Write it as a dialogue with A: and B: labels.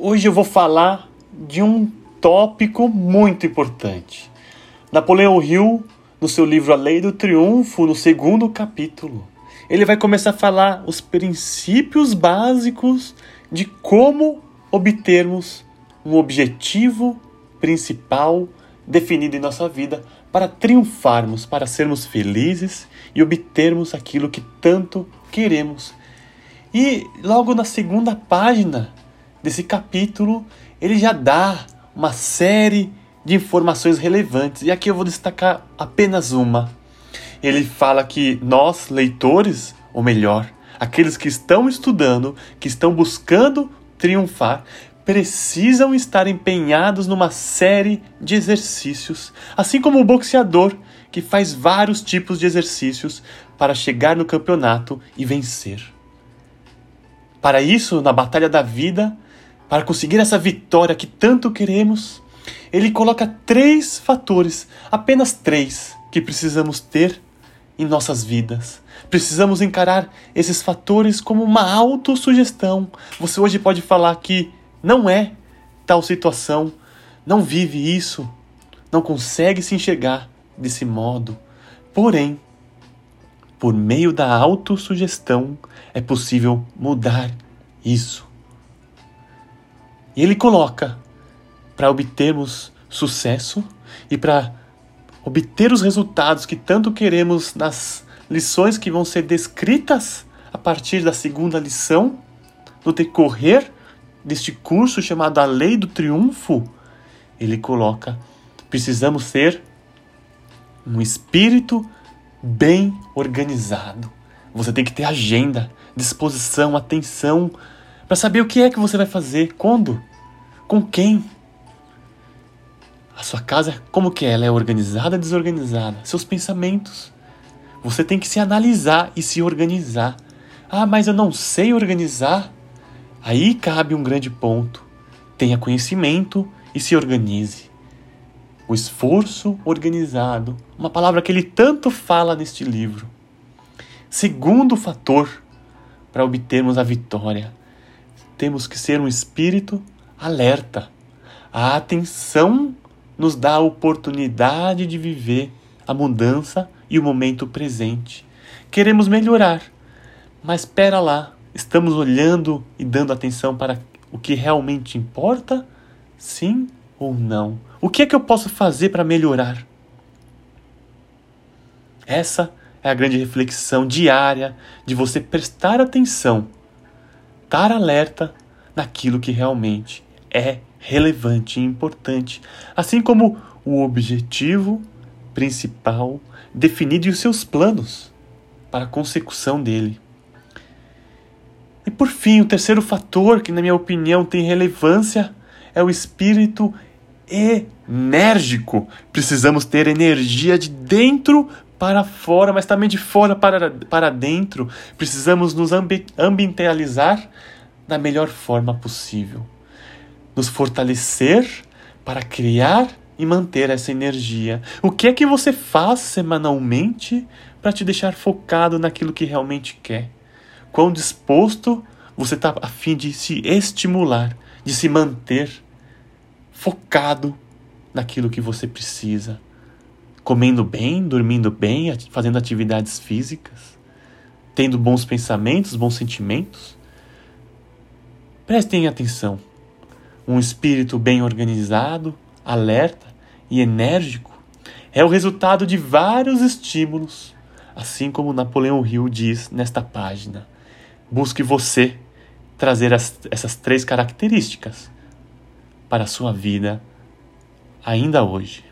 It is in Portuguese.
A: Hoje eu vou falar de um tópico muito importante. Napoleão Hill, no seu livro A Lei do Triunfo, no segundo capítulo, ele vai começar a falar os princípios básicos de como obtermos um objetivo principal definido em nossa vida para triunfarmos, para sermos felizes e obtermos aquilo que tanto queremos. E logo na segunda página desse capítulo, ele já dá uma série de informações relevantes. E aqui eu vou destacar apenas uma. Ele fala que nós, leitores, ou melhor, aqueles que estão estudando, que estão buscando triunfar, precisam estar empenhados numa série de exercícios, assim como o boxeador que faz vários tipos de exercícios para chegar no campeonato e vencer. Para isso, na batalha da vida, para conseguir essa vitória que tanto queremos, ele coloca três fatores, apenas três, que precisamos ter em nossas vidas. Precisamos encarar esses fatores como uma autossugestão. Você hoje pode falar que não é tal situação, não vive isso, não consegue se enxergar desse modo. Porém, por meio da autossugestão é possível mudar isso. E ele coloca para obtermos sucesso e para obter os resultados que tanto queremos nas lições que vão ser descritas a partir da segunda lição, no decorrer deste curso chamado A Lei do Triunfo, ele coloca: precisamos ser um espírito bem organizado. Você tem que ter agenda, disposição, atenção para saber o que é que você vai fazer, quando, com quem. A sua casa, como que é? Ela é organizada, desorganizada? Seus pensamentos. Você tem que se analisar e se organizar. Ah, mas eu não sei organizar. Aí cabe um grande ponto. Tenha conhecimento e se organize. O esforço organizado, uma palavra que ele tanto fala neste livro. Segundo fator para obtermos a vitória temos que ser um espírito alerta. A atenção nos dá a oportunidade de viver a mudança e o momento presente. Queremos melhorar, mas espera lá, estamos olhando e dando atenção para o que realmente importa? Sim ou não? O que é que eu posso fazer para melhorar? Essa é a grande reflexão diária de você prestar atenção estar alerta naquilo que realmente é relevante e importante, assim como o objetivo principal definido e os seus planos para a consecução dele. E por fim, o terceiro fator que, na minha opinião, tem relevância é o espírito enérgico. Precisamos ter energia de dentro para fora, mas também de fora para, para dentro. Precisamos nos ambi ambientalizar da melhor forma possível. Nos fortalecer para criar e manter essa energia. O que é que você faz semanalmente para te deixar focado naquilo que realmente quer? Quão disposto você está a fim de se estimular, de se manter focado naquilo que você precisa? Comendo bem, dormindo bem, fazendo atividades físicas, tendo bons pensamentos, bons sentimentos. Prestem atenção. Um espírito bem organizado, alerta e enérgico é o resultado de vários estímulos, assim como Napoleão Hill diz nesta página. Busque você trazer as, essas três características para a sua vida ainda hoje.